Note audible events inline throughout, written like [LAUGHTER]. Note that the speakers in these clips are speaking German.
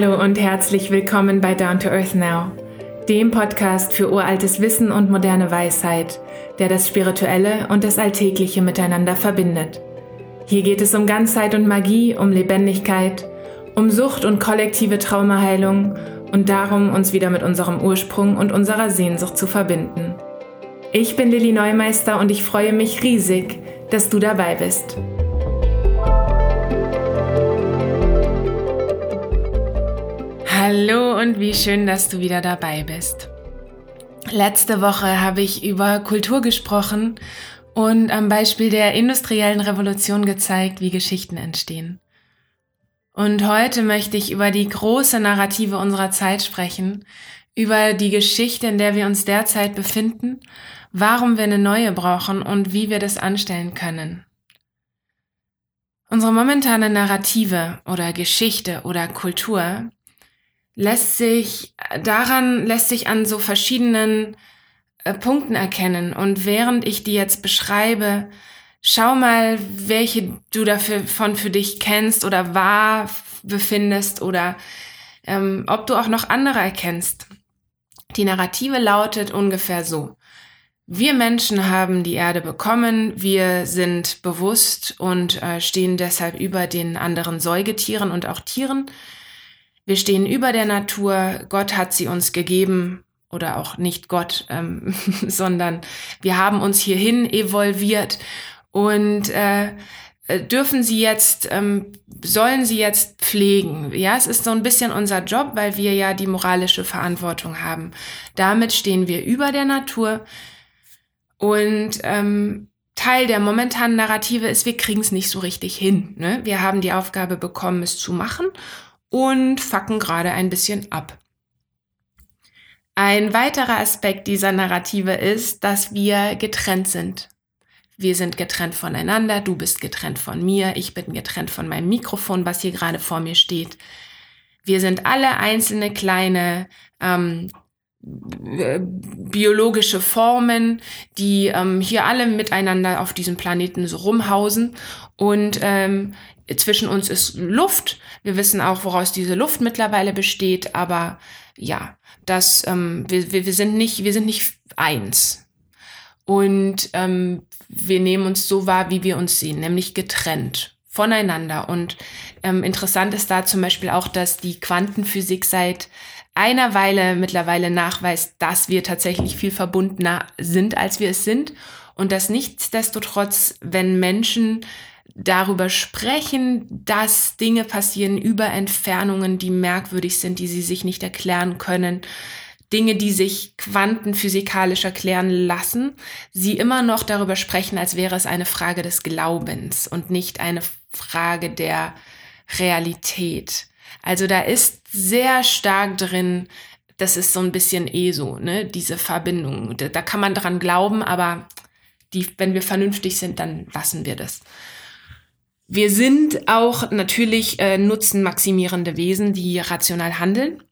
Hallo und herzlich willkommen bei Down to Earth Now, dem Podcast für uraltes Wissen und moderne Weisheit, der das Spirituelle und das Alltägliche miteinander verbindet. Hier geht es um Ganzheit und Magie, um Lebendigkeit, um Sucht und kollektive Traumaheilung und darum, uns wieder mit unserem Ursprung und unserer Sehnsucht zu verbinden. Ich bin Lilly Neumeister und ich freue mich riesig, dass du dabei bist. Hallo und wie schön, dass du wieder dabei bist. Letzte Woche habe ich über Kultur gesprochen und am Beispiel der industriellen Revolution gezeigt, wie Geschichten entstehen. Und heute möchte ich über die große Narrative unserer Zeit sprechen, über die Geschichte, in der wir uns derzeit befinden, warum wir eine neue brauchen und wie wir das anstellen können. Unsere momentane Narrative oder Geschichte oder Kultur lässt sich daran, lässt sich an so verschiedenen äh, Punkten erkennen. Und während ich die jetzt beschreibe, schau mal, welche du davon für dich kennst oder wahr befindest oder ähm, ob du auch noch andere erkennst. Die Narrative lautet ungefähr so. Wir Menschen haben die Erde bekommen, wir sind bewusst und äh, stehen deshalb über den anderen Säugetieren und auch Tieren. Wir stehen über der Natur, Gott hat sie uns gegeben oder auch nicht Gott, ähm, [LAUGHS] sondern wir haben uns hierhin evolviert und äh, äh, dürfen sie jetzt, ähm, sollen sie jetzt pflegen. Ja, es ist so ein bisschen unser Job, weil wir ja die moralische Verantwortung haben. Damit stehen wir über der Natur und ähm, Teil der momentanen Narrative ist, wir kriegen es nicht so richtig hin. Ne? Wir haben die Aufgabe bekommen, es zu machen und facken gerade ein bisschen ab. Ein weiterer Aspekt dieser Narrative ist, dass wir getrennt sind. Wir sind getrennt voneinander, du bist getrennt von mir, ich bin getrennt von meinem Mikrofon, was hier gerade vor mir steht. Wir sind alle einzelne kleine ähm, biologische Formen, die ähm, hier alle miteinander auf diesem Planeten so rumhausen. Und ähm, zwischen uns ist Luft. Wir wissen auch, woraus diese Luft mittlerweile besteht, aber ja, das, ähm, wir, wir, wir sind nicht, wir sind nicht eins. Und ähm, wir nehmen uns so wahr, wie wir uns sehen, nämlich getrennt voneinander. Und ähm, interessant ist da zum Beispiel auch, dass die Quantenphysik seit einer Weile mittlerweile nachweist, dass wir tatsächlich viel verbundener sind, als wir es sind. Und dass nichtsdestotrotz, wenn Menschen darüber sprechen, dass Dinge passieren über Entfernungen, die merkwürdig sind, die sie sich nicht erklären können, Dinge, die sich quantenphysikalisch erklären lassen, sie immer noch darüber sprechen, als wäre es eine Frage des Glaubens und nicht eine Frage der Realität. Also da ist sehr stark drin, das ist so ein bisschen eh so, ne, diese Verbindung. Da, kann man dran glauben, aber die, wenn wir vernünftig sind, dann lassen wir das. Wir sind auch natürlich äh, nutzenmaximierende Wesen, die rational handeln.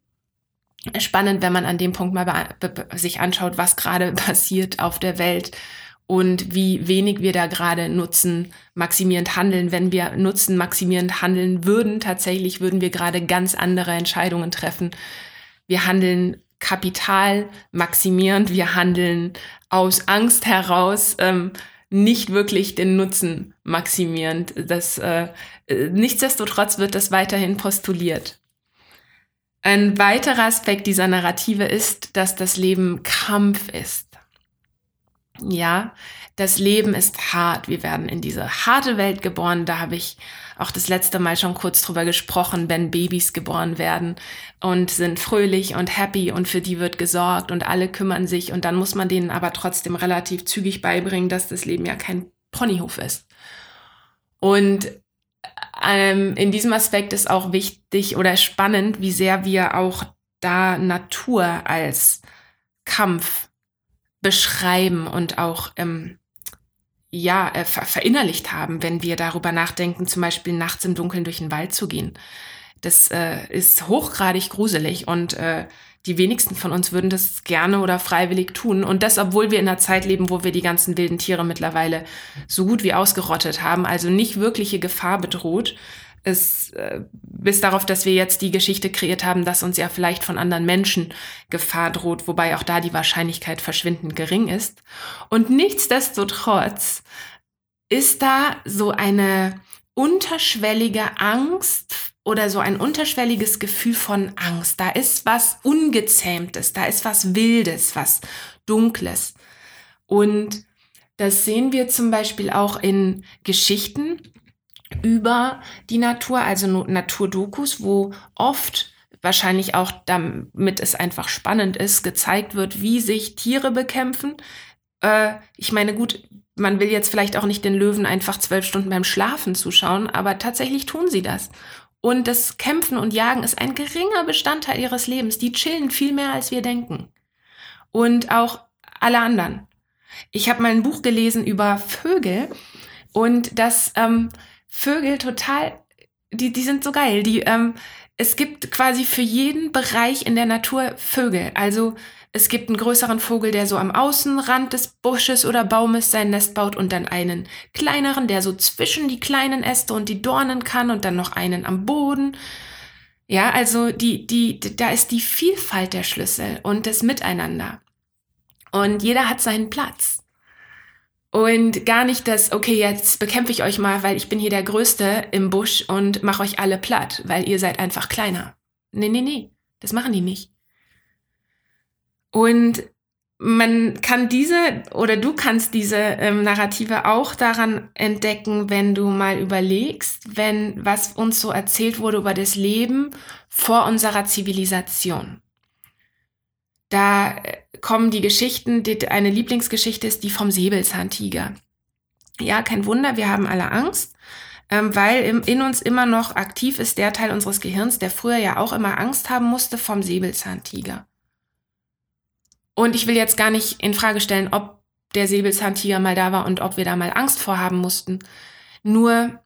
Spannend, wenn man an dem Punkt mal sich anschaut, was gerade [LAUGHS] passiert auf der Welt und wie wenig wir da gerade nutzen maximierend handeln. Wenn wir nutzen maximierend handeln würden, tatsächlich würden wir gerade ganz andere Entscheidungen treffen. Wir handeln Kapital maximierend, wir handeln aus Angst heraus. Ähm, nicht wirklich den Nutzen maximierend. Das, äh, nichtsdestotrotz wird das weiterhin postuliert. Ein weiterer Aspekt dieser Narrative ist, dass das Leben Kampf ist. Ja, das Leben ist hart. Wir werden in diese harte Welt geboren. Da habe ich auch das letzte Mal schon kurz drüber gesprochen, wenn Babys geboren werden und sind fröhlich und happy und für die wird gesorgt und alle kümmern sich und dann muss man denen aber trotzdem relativ zügig beibringen, dass das Leben ja kein Ponyhof ist. Und ähm, in diesem Aspekt ist auch wichtig oder spannend, wie sehr wir auch da Natur als Kampf beschreiben und auch ähm, ja, äh, ver verinnerlicht haben, wenn wir darüber nachdenken, zum Beispiel nachts im Dunkeln durch den Wald zu gehen. Das äh, ist hochgradig gruselig und äh, die wenigsten von uns würden das gerne oder freiwillig tun. Und das, obwohl wir in einer Zeit leben, wo wir die ganzen wilden Tiere mittlerweile so gut wie ausgerottet haben, also nicht wirkliche Gefahr bedroht. Es, äh, bis darauf, dass wir jetzt die Geschichte kreiert haben, dass uns ja vielleicht von anderen Menschen Gefahr droht, wobei auch da die Wahrscheinlichkeit verschwindend gering ist. Und nichtsdestotrotz ist da so eine unterschwellige Angst oder so ein unterschwelliges Gefühl von Angst. Da ist was Ungezähmtes, da ist was Wildes, was Dunkles. Und das sehen wir zum Beispiel auch in Geschichten über die Natur, also Naturdokus, wo oft wahrscheinlich auch damit es einfach spannend ist, gezeigt wird, wie sich Tiere bekämpfen. Äh, ich meine, gut, man will jetzt vielleicht auch nicht den Löwen einfach zwölf Stunden beim Schlafen zuschauen, aber tatsächlich tun sie das. Und das Kämpfen und Jagen ist ein geringer Bestandteil ihres Lebens. Die chillen viel mehr, als wir denken. Und auch alle anderen. Ich habe mal ein Buch gelesen über Vögel und dass ähm, Vögel total, die, die sind so geil. Die, ähm, es gibt quasi für jeden Bereich in der Natur Vögel. Also es gibt einen größeren Vogel, der so am Außenrand des Busches oder Baumes sein Nest baut und dann einen kleineren, der so zwischen die kleinen Äste und die Dornen kann und dann noch einen am Boden. Ja, also die, die, da ist die Vielfalt der Schlüssel und das Miteinander. Und jeder hat seinen Platz. Und gar nicht das, okay, jetzt bekämpfe ich euch mal, weil ich bin hier der Größte im Busch und mache euch alle platt, weil ihr seid einfach kleiner. Nee, nee, nee, das machen die nicht. Und man kann diese oder du kannst diese ähm, Narrative auch daran entdecken, wenn du mal überlegst, wenn was uns so erzählt wurde über das Leben vor unserer Zivilisation. Da äh, kommen die Geschichten, die, eine Lieblingsgeschichte ist die vom Säbelzahntiger. Ja, kein Wunder, wir haben alle Angst, ähm, weil im, in uns immer noch aktiv ist der Teil unseres Gehirns, der früher ja auch immer Angst haben musste vom Säbelzahntiger. Und ich will jetzt gar nicht in Frage stellen, ob der Säbelzahntiger mal da war und ob wir da mal Angst vorhaben mussten. Nur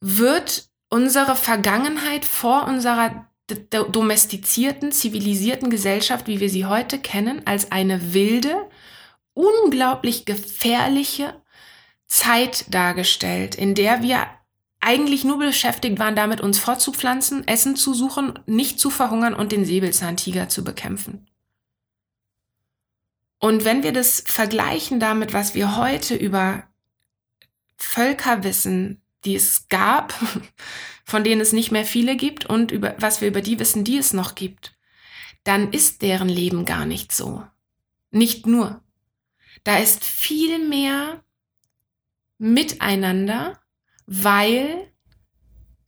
wird unsere Vergangenheit vor unserer domestizierten, zivilisierten Gesellschaft, wie wir sie heute kennen, als eine wilde, unglaublich gefährliche Zeit dargestellt, in der wir eigentlich nur beschäftigt waren, damit uns fortzupflanzen, Essen zu suchen, nicht zu verhungern und den Säbelzahntiger zu bekämpfen. Und wenn wir das vergleichen damit, was wir heute über Völker wissen, die es gab, [LAUGHS] von denen es nicht mehr viele gibt und über, was wir über die wissen, die es noch gibt, dann ist deren Leben gar nicht so. Nicht nur. Da ist viel mehr Miteinander, weil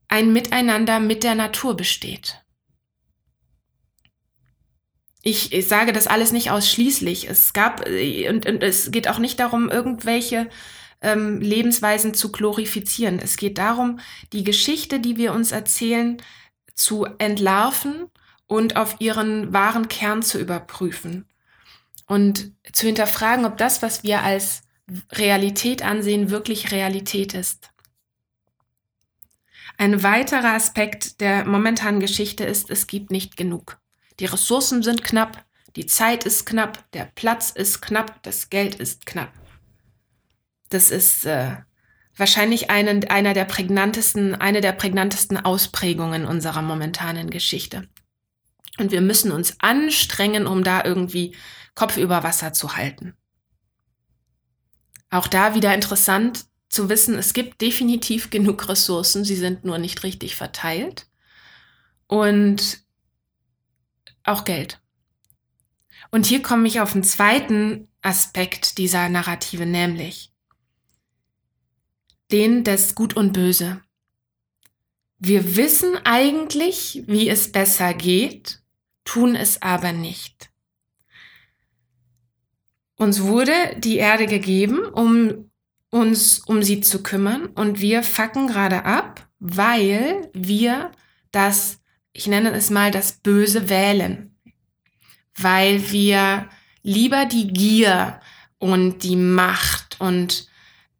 ein Miteinander mit der Natur besteht. Ich, ich sage das alles nicht ausschließlich. Es gab, äh, und, und es geht auch nicht darum, irgendwelche ähm, Lebensweisen zu glorifizieren. Es geht darum, die Geschichte, die wir uns erzählen, zu entlarven und auf ihren wahren Kern zu überprüfen. Und zu hinterfragen, ob das, was wir als Realität ansehen, wirklich Realität ist. Ein weiterer Aspekt der momentanen Geschichte ist, es gibt nicht genug. Die Ressourcen sind knapp, die Zeit ist knapp, der Platz ist knapp, das Geld ist knapp. Das ist äh, wahrscheinlich einen, einer der prägnantesten, eine der prägnantesten Ausprägungen unserer momentanen Geschichte. Und wir müssen uns anstrengen, um da irgendwie Kopf über Wasser zu halten. Auch da wieder interessant zu wissen, es gibt definitiv genug Ressourcen, sie sind nur nicht richtig verteilt. Und auch Geld. Und hier komme ich auf einen zweiten Aspekt dieser Narrative, nämlich den des Gut und Böse. Wir wissen eigentlich, wie es besser geht, tun es aber nicht. Uns wurde die Erde gegeben, um uns um sie zu kümmern und wir facken gerade ab, weil wir das ich nenne es mal das böse Wählen, weil wir lieber die Gier und die Macht und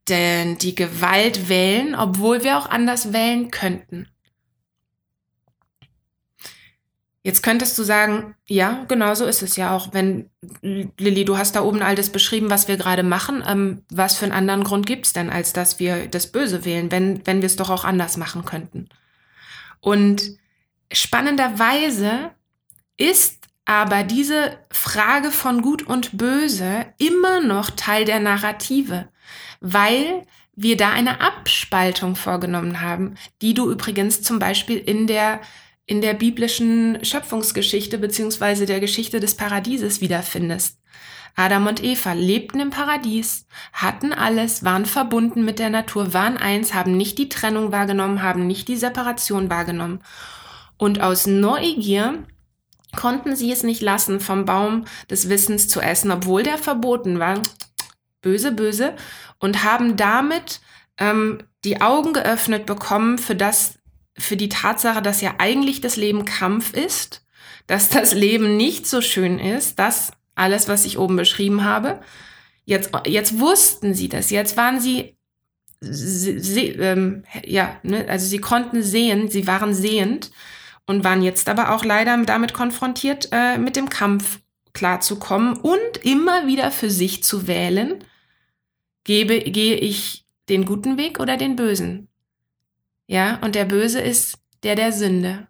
den, die Gewalt wählen, obwohl wir auch anders wählen könnten. Jetzt könntest du sagen, ja, genau so ist es ja auch. Wenn, Lilly, du hast da oben all das beschrieben, was wir gerade machen. Ähm, was für einen anderen Grund gibt es denn, als dass wir das Böse wählen, wenn, wenn wir es doch auch anders machen könnten? Und spannenderweise ist aber diese Frage von Gut und Böse immer noch Teil der Narrative, weil wir da eine Abspaltung vorgenommen haben, die du übrigens zum Beispiel in der in der biblischen Schöpfungsgeschichte beziehungsweise der Geschichte des Paradieses wiederfindest. Adam und Eva lebten im Paradies, hatten alles, waren verbunden mit der Natur, waren eins, haben nicht die Trennung wahrgenommen, haben nicht die Separation wahrgenommen. Und aus Neugier konnten sie es nicht lassen, vom Baum des Wissens zu essen, obwohl der verboten war. Böse, böse. Und haben damit ähm, die Augen geöffnet bekommen für das, für die Tatsache, dass ja eigentlich das Leben Kampf ist, dass das Leben nicht so schön ist, dass alles, was ich oben beschrieben habe, jetzt, jetzt wussten sie das, jetzt waren sie, sie, sie ähm, ja, ne, also sie konnten sehen, sie waren sehend und waren jetzt aber auch leider damit konfrontiert, äh, mit dem Kampf klarzukommen und immer wieder für sich zu wählen, gebe, gehe ich den guten Weg oder den bösen? Ja, und der Böse ist der der Sünde,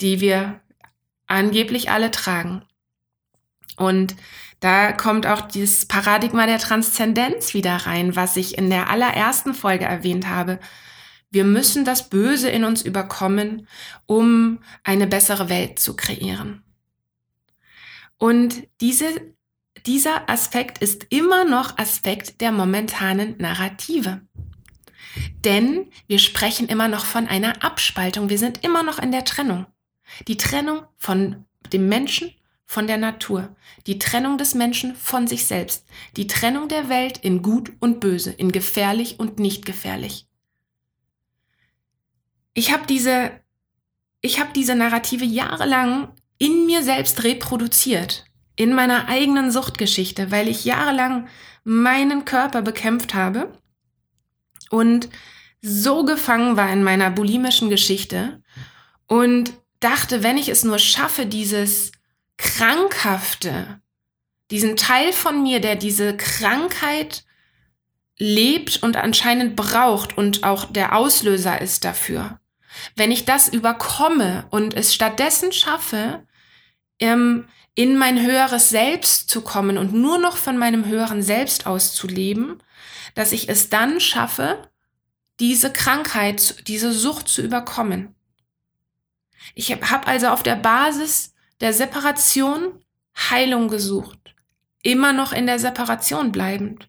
die wir angeblich alle tragen. Und da kommt auch dieses Paradigma der Transzendenz wieder rein, was ich in der allerersten Folge erwähnt habe. Wir müssen das Böse in uns überkommen, um eine bessere Welt zu kreieren. Und diese, dieser Aspekt ist immer noch Aspekt der momentanen Narrative. Denn wir sprechen immer noch von einer Abspaltung. Wir sind immer noch in der Trennung. Die Trennung von dem Menschen von der Natur, die Trennung des Menschen von sich selbst, die Trennung der Welt in gut und böse, in gefährlich und nicht gefährlich. Ich habe diese, ich habe diese Narrative jahrelang in mir selbst reproduziert, in meiner eigenen Suchtgeschichte, weil ich jahrelang meinen Körper bekämpft habe und so gefangen war in meiner bulimischen Geschichte und dachte, wenn ich es nur schaffe, dieses Krankhafte, diesen Teil von mir, der diese Krankheit lebt und anscheinend braucht und auch der Auslöser ist dafür. Wenn ich das überkomme und es stattdessen schaffe, ähm, in mein höheres Selbst zu kommen und nur noch von meinem höheren Selbst auszuleben, dass ich es dann schaffe, diese Krankheit, diese Sucht zu überkommen. Ich habe also auf der Basis der Separation Heilung gesucht, immer noch in der Separation bleibend.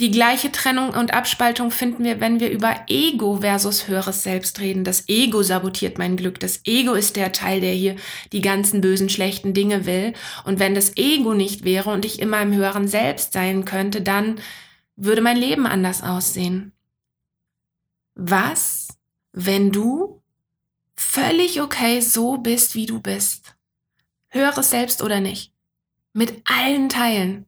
Die gleiche Trennung und Abspaltung finden wir, wenn wir über Ego versus höheres Selbst reden. Das Ego sabotiert mein Glück. Das Ego ist der Teil, der hier die ganzen bösen, schlechten Dinge will. Und wenn das Ego nicht wäre und ich immer im höheren Selbst sein könnte, dann würde mein Leben anders aussehen. Was, wenn du völlig okay so bist, wie du bist. Höheres Selbst oder nicht. Mit allen Teilen.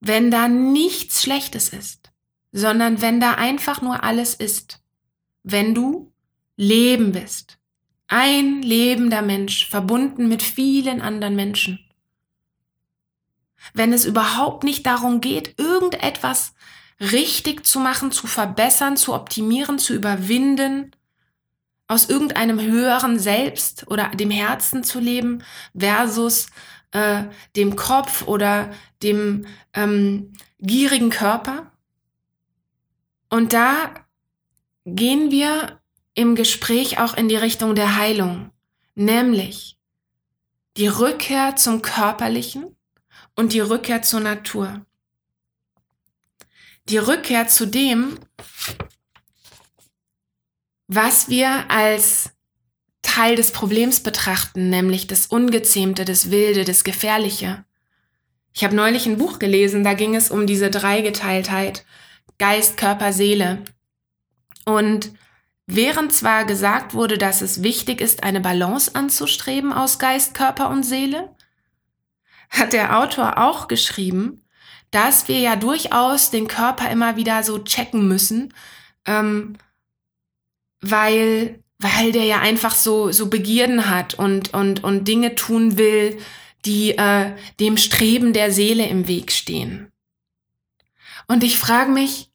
Wenn da nichts Schlechtes ist, sondern wenn da einfach nur alles ist. Wenn du Leben bist. Ein lebender Mensch, verbunden mit vielen anderen Menschen. Wenn es überhaupt nicht darum geht, irgendetwas richtig zu machen, zu verbessern, zu optimieren, zu überwinden, aus irgendeinem höheren Selbst oder dem Herzen zu leben versus äh, dem Kopf oder dem ähm, gierigen Körper. Und da gehen wir im Gespräch auch in die Richtung der Heilung, nämlich die Rückkehr zum Körperlichen und die Rückkehr zur Natur. Die Rückkehr zu dem, was wir als Teil des Problems betrachten, nämlich das Ungezähmte, das Wilde, das Gefährliche. Ich habe neulich ein Buch gelesen, da ging es um diese Dreigeteiltheit Geist, Körper, Seele. Und während zwar gesagt wurde, dass es wichtig ist, eine Balance anzustreben aus Geist, Körper und Seele, hat der Autor auch geschrieben, dass wir ja durchaus den Körper immer wieder so checken müssen, ähm, weil, weil der ja einfach so, so Begierden hat und, und, und Dinge tun will, die äh, dem Streben der Seele im Weg stehen. Und ich frage mich,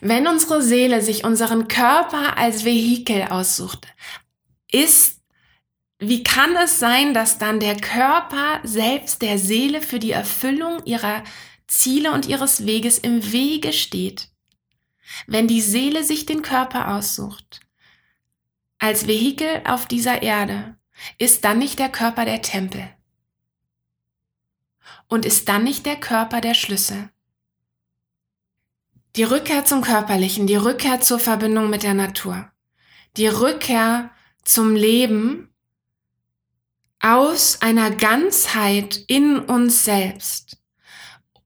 Wenn unsere Seele sich unseren Körper als Vehikel aussucht, ist, wie kann es sein, dass dann der Körper selbst der Seele für die Erfüllung ihrer Ziele und ihres Weges im Wege steht? Wenn die Seele sich den Körper aussucht, als Vehikel auf dieser Erde, ist dann nicht der Körper der Tempel? Und ist dann nicht der Körper der Schlüssel? Die Rückkehr zum Körperlichen, die Rückkehr zur Verbindung mit der Natur, die Rückkehr zum Leben aus einer Ganzheit in uns selbst.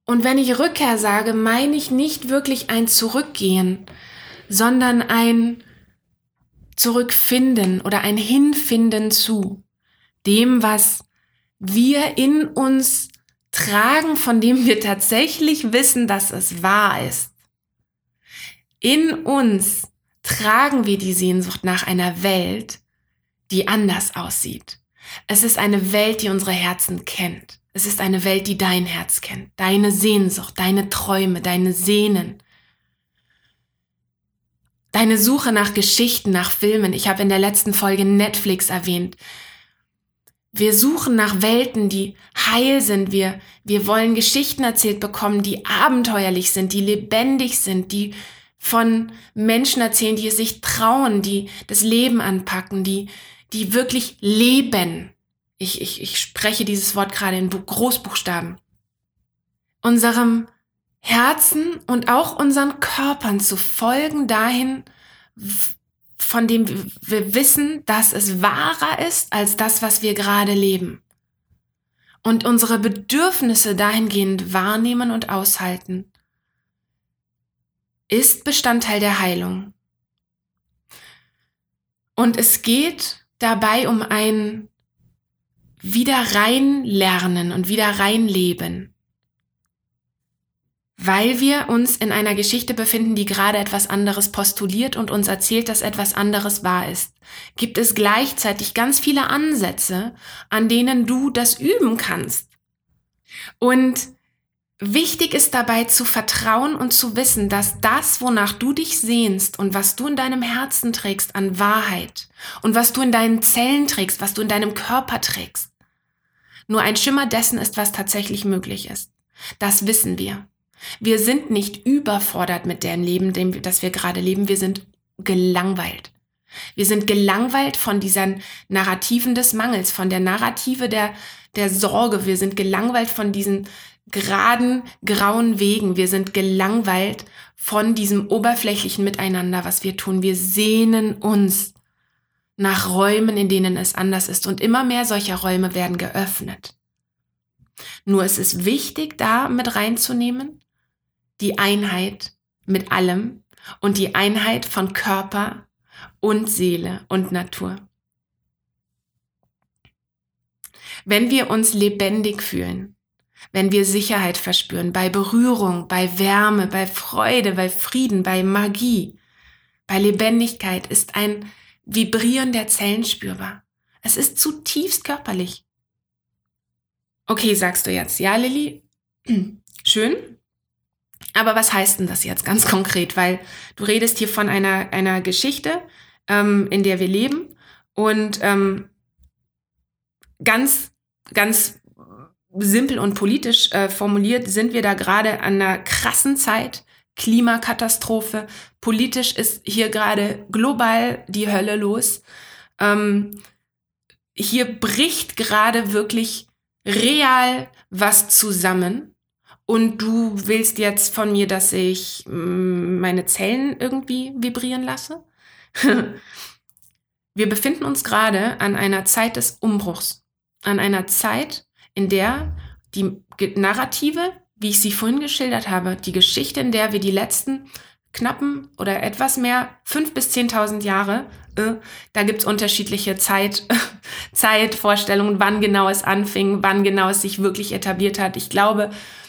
Und wenn ich Rückkehr sage, meine ich nicht wirklich ein Zurückgehen, sondern ein Zurückfinden oder ein Hinfinden zu dem, was wir in uns tragen, von dem wir tatsächlich wissen, dass es wahr ist. In uns tragen wir die Sehnsucht nach einer Welt, die anders aussieht. Es ist eine Welt, die unsere Herzen kennt. Es ist eine Welt, die dein Herz kennt. Deine Sehnsucht, deine Träume, deine Sehnen, Deine Suche nach Geschichten, nach Filmen. Ich habe in der letzten Folge Netflix erwähnt. Wir suchen nach Welten, die heil sind. Wir, wir wollen Geschichten erzählt bekommen, die abenteuerlich sind, die lebendig sind, die von Menschen erzählen, die es sich trauen, die das Leben anpacken, die, die wirklich leben. Ich, ich, ich spreche dieses Wort gerade in Großbuchstaben. Unserem Herzen und auch unseren Körpern zu folgen dahin, von dem wir wissen, dass es wahrer ist als das, was wir gerade leben. Und unsere Bedürfnisse dahingehend wahrnehmen und aushalten, ist Bestandteil der Heilung. Und es geht dabei um ein wieder reinlernen und wieder reinleben weil wir uns in einer Geschichte befinden, die gerade etwas anderes postuliert und uns erzählt, dass etwas anderes wahr ist, gibt es gleichzeitig ganz viele Ansätze, an denen du das üben kannst. Und wichtig ist dabei zu vertrauen und zu wissen, dass das, wonach du dich sehnst und was du in deinem Herzen trägst an Wahrheit und was du in deinen Zellen trägst, was du in deinem Körper trägst, nur ein Schimmer dessen ist, was tatsächlich möglich ist. Das wissen wir. Wir sind nicht überfordert mit dem Leben, dem, das wir gerade leben. Wir sind gelangweilt. Wir sind gelangweilt von diesen Narrativen des Mangels, von der Narrative der, der Sorge. Wir sind gelangweilt von diesen geraden, grauen Wegen. Wir sind gelangweilt von diesem oberflächlichen Miteinander, was wir tun. Wir sehnen uns nach Räumen, in denen es anders ist. Und immer mehr solcher Räume werden geöffnet. Nur es ist wichtig, da mit reinzunehmen, die Einheit mit allem und die Einheit von Körper und Seele und Natur. Wenn wir uns lebendig fühlen, wenn wir Sicherheit verspüren, bei Berührung, bei Wärme, bei Freude, bei Frieden, bei Magie, bei Lebendigkeit ist ein Vibrieren der Zellen spürbar. Es ist zutiefst körperlich. Okay, sagst du jetzt, ja, Lilly, [CLEARS THROAT] schön, aber was heißt denn das jetzt ganz [LAUGHS] konkret? Weil du redest hier von einer, einer Geschichte, ähm, in der wir leben und ähm, ganz, ganz simpel und politisch äh, formuliert sind wir da gerade an einer krassen Zeit. Klimakatastrophe. Politisch ist hier gerade global die Hölle los. Ähm, hier bricht gerade wirklich real was zusammen und du willst jetzt von mir, dass ich mm, meine Zellen irgendwie vibrieren lasse? [LAUGHS] Wir befinden uns gerade an einer Zeit des Umbruchs, an einer Zeit, in der die Narrative, wie ich sie vorhin geschildert habe, die Geschichte, in der wir die letzten knappen oder etwas mehr, fünf bis zehntausend Jahre, äh, da gibt's unterschiedliche Zeit, [LAUGHS] Zeitvorstellungen, wann genau es anfing, wann genau es sich wirklich etabliert hat. Ich glaube, es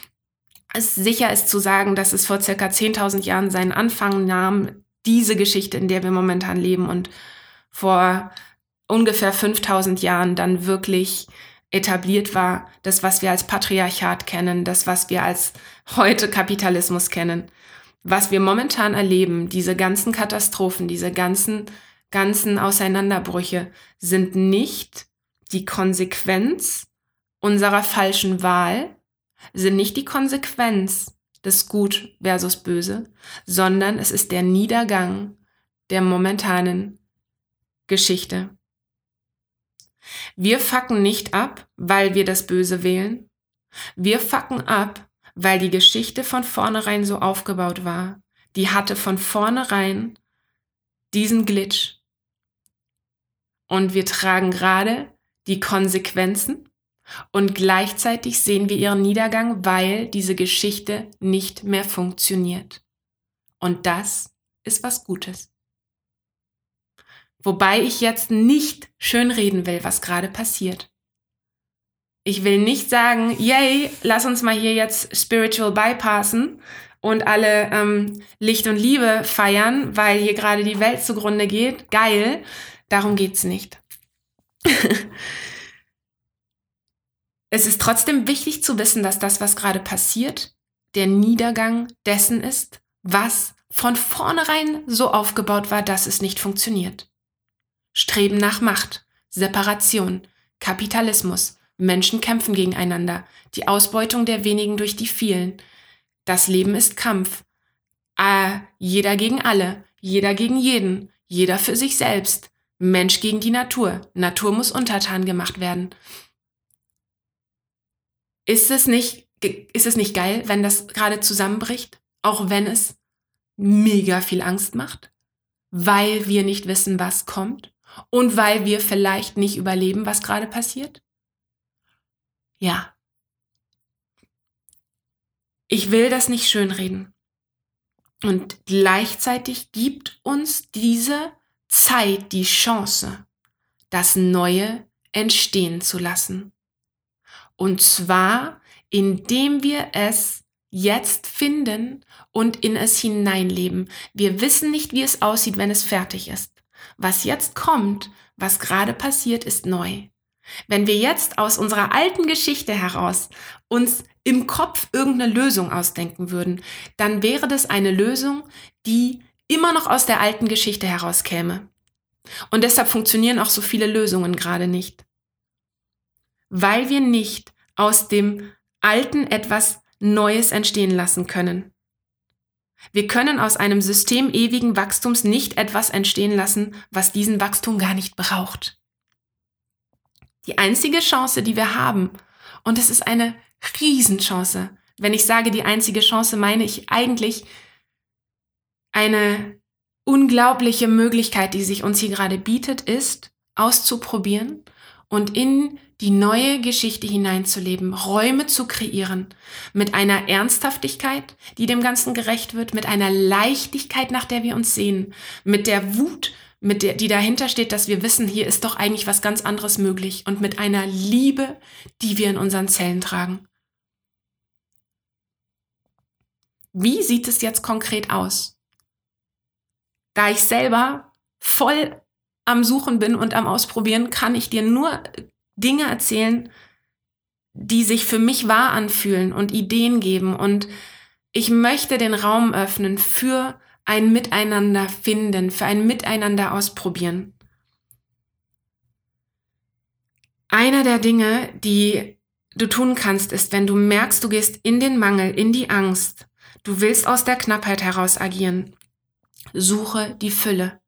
sicher ist zu sagen, dass es vor circa 10.000 Jahren seinen Anfang nahm, diese Geschichte, in der wir momentan leben und vor ungefähr 5000 Jahren dann wirklich etabliert war, das, was wir als Patriarchat kennen, das, was wir als heute Kapitalismus kennen. was wir momentan erleben, diese ganzen Katastrophen, diese ganzen, ganzen Auseinanderbrüche, sind nicht die Konsequenz unserer falschen Wahl, sind nicht die Konsequenz des Gut versus Böse, sondern es ist der Niedergang der momentanen Geschichte. Wir facken nicht ab, weil wir das Böse wählen. Wir facken ab, weil die Geschichte von vornherein so aufgebaut war. Die hatte von vornherein diesen Glitch. Und wir tragen gerade die Konsequenzen und gleichzeitig sehen wir ihren Niedergang, weil diese Geschichte nicht mehr funktioniert. Und das ist was Gutes. Wobei ich jetzt nicht schönreden will, was gerade passiert. Ich will nicht sagen, yay, lass uns mal hier jetzt spiritual bypassen und alle ähm, Licht und Liebe feiern, weil hier gerade die Welt zugrunde geht. Geil. Darum geht's nicht. [LAUGHS] es ist trotzdem wichtig zu wissen, dass das, was gerade passiert, der Niedergang dessen ist, was von vornherein so aufgebaut war, dass es nicht funktioniert. Streben nach Macht, Separation, Kapitalismus, Menschen kämpfen gegeneinander, die Ausbeutung der wenigen durch die vielen. Das Leben ist Kampf. Äh, jeder gegen alle, jeder gegen jeden, jeder für sich selbst. Mensch gegen die Natur. Natur muss untertan gemacht werden. Ist es nicht, ist es nicht geil, wenn das gerade zusammenbricht? Auch wenn es mega viel Angst macht? Weil wir nicht wissen, was kommt? Und weil wir vielleicht nicht überleben, was gerade passiert? Ja. Ich will das nicht schönreden. Und gleichzeitig gibt uns diese Zeit die Chance, das Neue entstehen zu lassen. Und zwar, indem wir es jetzt finden und in es hineinleben. Wir wissen nicht, wie es aussieht, wenn es fertig ist. Was jetzt kommt, was gerade passiert, ist neu. Wenn wir jetzt aus unserer alten Geschichte heraus uns im Kopf irgendeine Lösung ausdenken würden, dann wäre das eine Lösung, die immer noch aus der alten Geschichte herauskäme. Und deshalb funktionieren auch so viele Lösungen gerade nicht. Weil wir nicht aus dem Alten etwas Neues entstehen lassen können. Wir können aus einem System ewigen Wachstums nicht etwas entstehen lassen, was diesen Wachstum gar nicht braucht. Die einzige Chance, die wir haben, und es ist eine Riesenchance. Wenn ich sage die einzige Chance, meine ich eigentlich eine unglaubliche Möglichkeit, die sich uns hier gerade bietet, ist, auszuprobieren und in die neue Geschichte hineinzuleben, Räume zu kreieren, mit einer Ernsthaftigkeit, die dem Ganzen gerecht wird, mit einer Leichtigkeit, nach der wir uns sehen, mit der Wut, mit der, die dahinter steht, dass wir wissen, hier ist doch eigentlich was ganz anderes möglich und mit einer Liebe, die wir in unseren Zellen tragen. Wie sieht es jetzt konkret aus? Da ich selber voll am Suchen bin und am Ausprobieren, kann ich dir nur Dinge erzählen, die sich für mich wahr anfühlen und Ideen geben. Und ich möchte den Raum öffnen für ein Miteinander finden, für ein Miteinander ausprobieren. Einer der Dinge, die du tun kannst, ist, wenn du merkst, du gehst in den Mangel, in die Angst, du willst aus der Knappheit heraus agieren, suche die Fülle.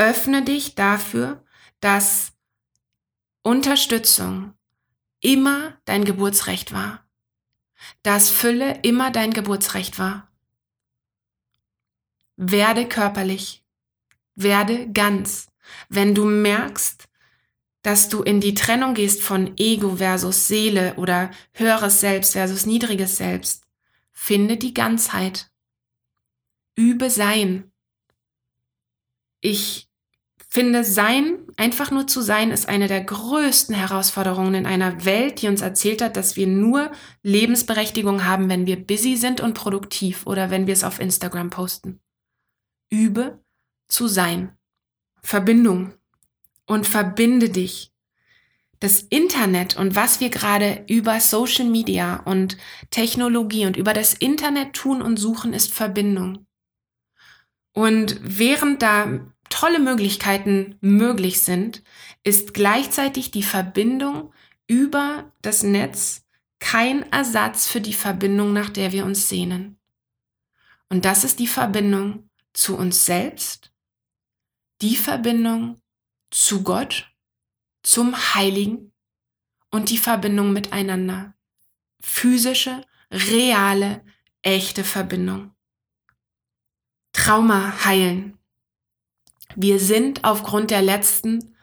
Öffne dich dafür, dass Unterstützung immer dein Geburtsrecht war, dass Fülle immer dein Geburtsrecht war. Werde körperlich. Werde ganz. Wenn du merkst, dass du in die Trennung gehst von Ego versus Seele oder höheres Selbst versus niedriges Selbst, finde die Ganzheit. Übe Sein. Ich finde, Sein, einfach nur zu sein, ist eine der größten Herausforderungen in einer Welt, die uns erzählt hat, dass wir nur Lebensberechtigung haben, wenn wir busy sind und produktiv oder wenn wir es auf Instagram posten. Übe zu sein. Verbindung. Und verbinde dich. das Internet und was wir gerade über Social Media und Technologie und über das Internet tun und suchen, ist Verbindung. Und während da tolle Möglichkeiten möglich sind, ist gleichzeitig die Verbindung über das Netz kein Ersatz für die Verbindung, nach der wir uns sehnen. Und das ist die Verbindung zu uns selbst, die Verbindung zu Gott, zum Heiligen und die Verbindung miteinander. Physische, reale, echte Verbindung. Trauma heilen. Wir sind aufgrund der letzten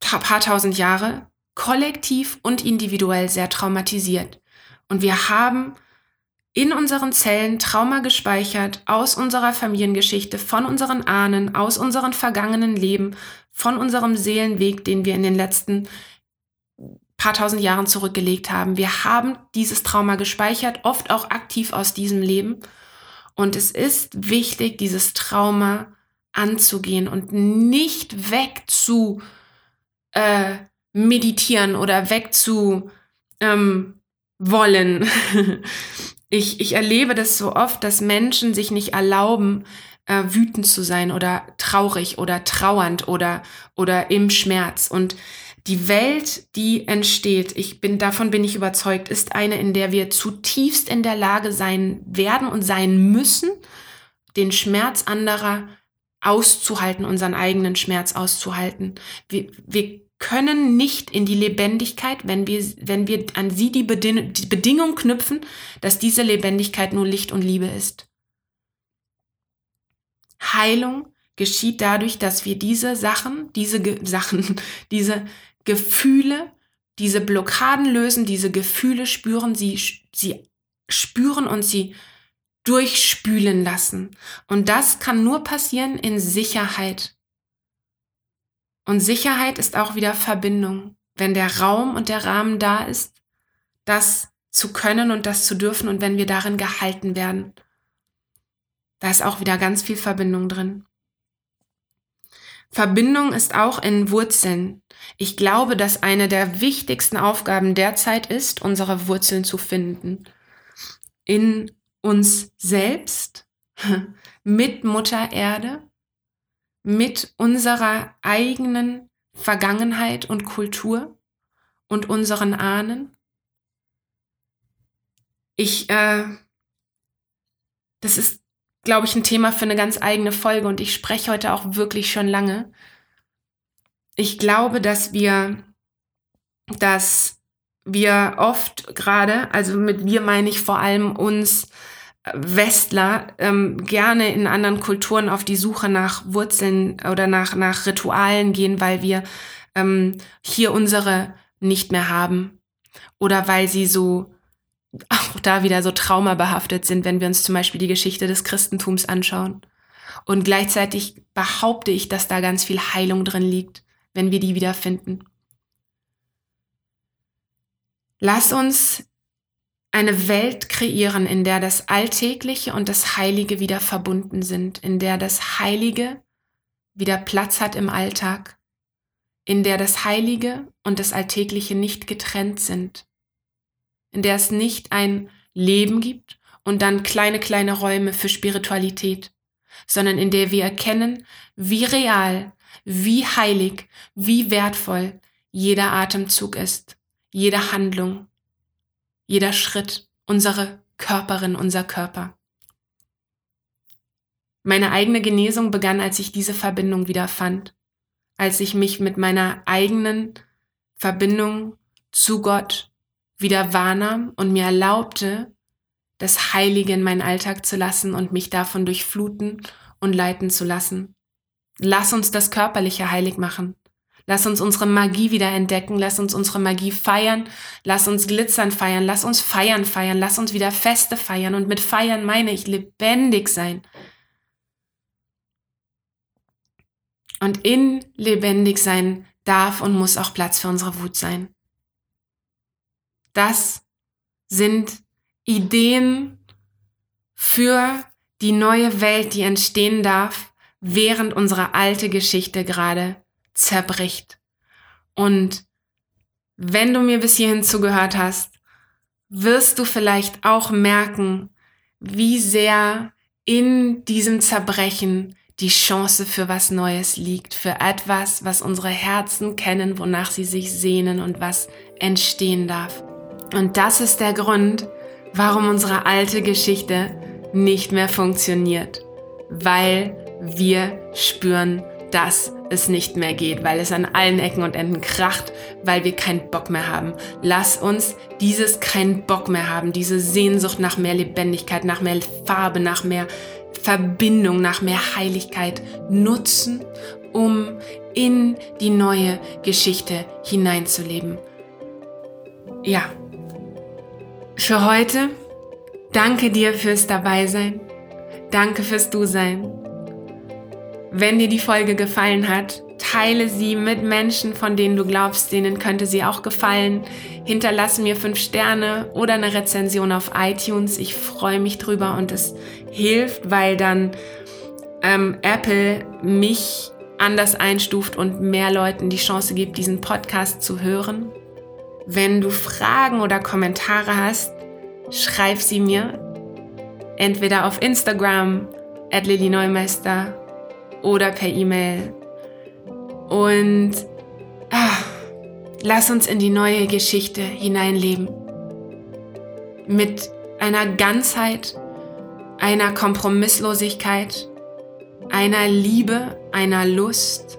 paar tausend Jahre kollektiv und individuell sehr traumatisiert. Und wir haben in unseren Zellen Trauma gespeichert aus unserer Familiengeschichte, von unseren Ahnen, aus unseren vergangenen Leben, von unserem Seelenweg, den wir in den letzten paar tausend Jahren zurückgelegt haben. Wir haben dieses Trauma gespeichert, oft auch aktiv aus diesem Leben. Und es ist wichtig, dieses Trauma anzugehen und nicht weg zu äh, meditieren oder weg zu ähm, wollen. [LAUGHS] ich, ich erlebe das so oft, dass Menschen sich nicht erlauben, äh, wütend zu sein oder traurig oder trauernd oder, oder im Schmerz. Und die Welt, die entsteht, ich bin, davon bin ich überzeugt, ist eine, in der wir zutiefst in der Lage sein werden und sein müssen, den Schmerz anderer auszuhalten, unseren eigenen Schmerz auszuhalten. Wir, wir können nicht in die Lebendigkeit, wenn wir, wenn wir an sie die, Beding die Bedingung knüpfen, dass diese Lebendigkeit nur Licht und Liebe ist. Heilung geschieht dadurch, dass wir diese Sachen, diese Ge Sachen, [LAUGHS] diese Gefühle, diese Blockaden lösen, diese Gefühle spüren, sie, sie spüren und sie durchspülen lassen. Und das kann nur passieren in Sicherheit. Und Sicherheit ist auch wieder Verbindung. Wenn der Raum und der Rahmen da ist, das zu können und das zu dürfen und wenn wir darin gehalten werden. Da ist auch wieder ganz viel Verbindung drin. Verbindung ist auch in Wurzeln. Ich glaube, dass eine der wichtigsten Aufgaben derzeit ist, unsere Wurzeln zu finden. In uns selbst, [LAUGHS] mit Mutter Erde mit unserer eigenen Vergangenheit und Kultur und unseren Ahnen. Ich, äh, das ist, glaube ich, ein Thema für eine ganz eigene Folge und ich spreche heute auch wirklich schon lange. Ich glaube, dass wir, dass wir oft gerade, also mit wir meine ich vor allem uns Westler ähm, gerne in anderen Kulturen auf die Suche nach Wurzeln oder nach, nach Ritualen gehen, weil wir ähm, hier unsere nicht mehr haben. Oder weil sie so, auch da wieder so traumabehaftet sind, wenn wir uns zum Beispiel die Geschichte des Christentums anschauen. Und gleichzeitig behaupte ich, dass da ganz viel Heilung drin liegt, wenn wir die wiederfinden. Lass uns eine Welt kreieren, in der das Alltägliche und das Heilige wieder verbunden sind, in der das Heilige wieder Platz hat im Alltag, in der das Heilige und das Alltägliche nicht getrennt sind, in der es nicht ein Leben gibt und dann kleine, kleine Räume für Spiritualität, sondern in der wir erkennen, wie real, wie heilig, wie wertvoll jeder Atemzug ist, jede Handlung, jeder Schritt, unsere Körperin, unser Körper. Meine eigene Genesung begann, als ich diese Verbindung wieder fand, als ich mich mit meiner eigenen Verbindung zu Gott wieder wahrnahm und mir erlaubte, das Heilige in meinen Alltag zu lassen und mich davon durchfluten und leiten zu lassen. Lass uns das Körperliche heilig machen. Lass uns unsere Magie wieder entdecken. Lass uns unsere Magie feiern. Lass uns glitzern feiern. Lass uns feiern feiern. Lass uns wieder Feste feiern. Und mit feiern meine ich lebendig sein. Und in lebendig sein darf und muss auch Platz für unsere Wut sein. Das sind Ideen für die neue Welt, die entstehen darf, während unsere alte Geschichte gerade zerbricht. Und wenn du mir bis hierhin zugehört hast, wirst du vielleicht auch merken, wie sehr in diesem Zerbrechen die Chance für was Neues liegt, für etwas, was unsere Herzen kennen, wonach sie sich sehnen und was entstehen darf. Und das ist der Grund, warum unsere alte Geschichte nicht mehr funktioniert, weil wir spüren, dass es nicht mehr geht, weil es an allen Ecken und Enden kracht, weil wir keinen Bock mehr haben. Lass uns dieses keinen Bock mehr haben, diese Sehnsucht nach mehr Lebendigkeit, nach mehr Farbe, nach mehr Verbindung, nach mehr Heiligkeit nutzen, um in die neue Geschichte hineinzuleben. Ja, für heute danke dir fürs Dabeisein. Danke fürs Du-Sein. Wenn dir die Folge gefallen hat, teile sie mit Menschen, von denen du glaubst, denen könnte sie auch gefallen. Hinterlasse mir fünf Sterne oder eine Rezension auf iTunes. Ich freue mich drüber und es hilft, weil dann ähm, Apple mich anders einstuft und mehr Leuten die Chance gibt, diesen Podcast zu hören. Wenn du Fragen oder Kommentare hast, schreib sie mir. Entweder auf Instagram, at Lili Neumeister oder per E-Mail. Und ah, lass uns in die neue Geschichte hineinleben. Mit einer Ganzheit, einer Kompromisslosigkeit, einer Liebe, einer Lust,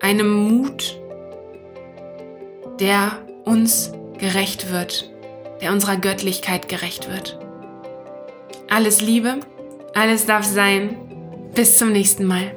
einem Mut, der uns gerecht wird, der unserer Göttlichkeit gerecht wird. Alles Liebe, alles darf sein bis zum nächsten Mal.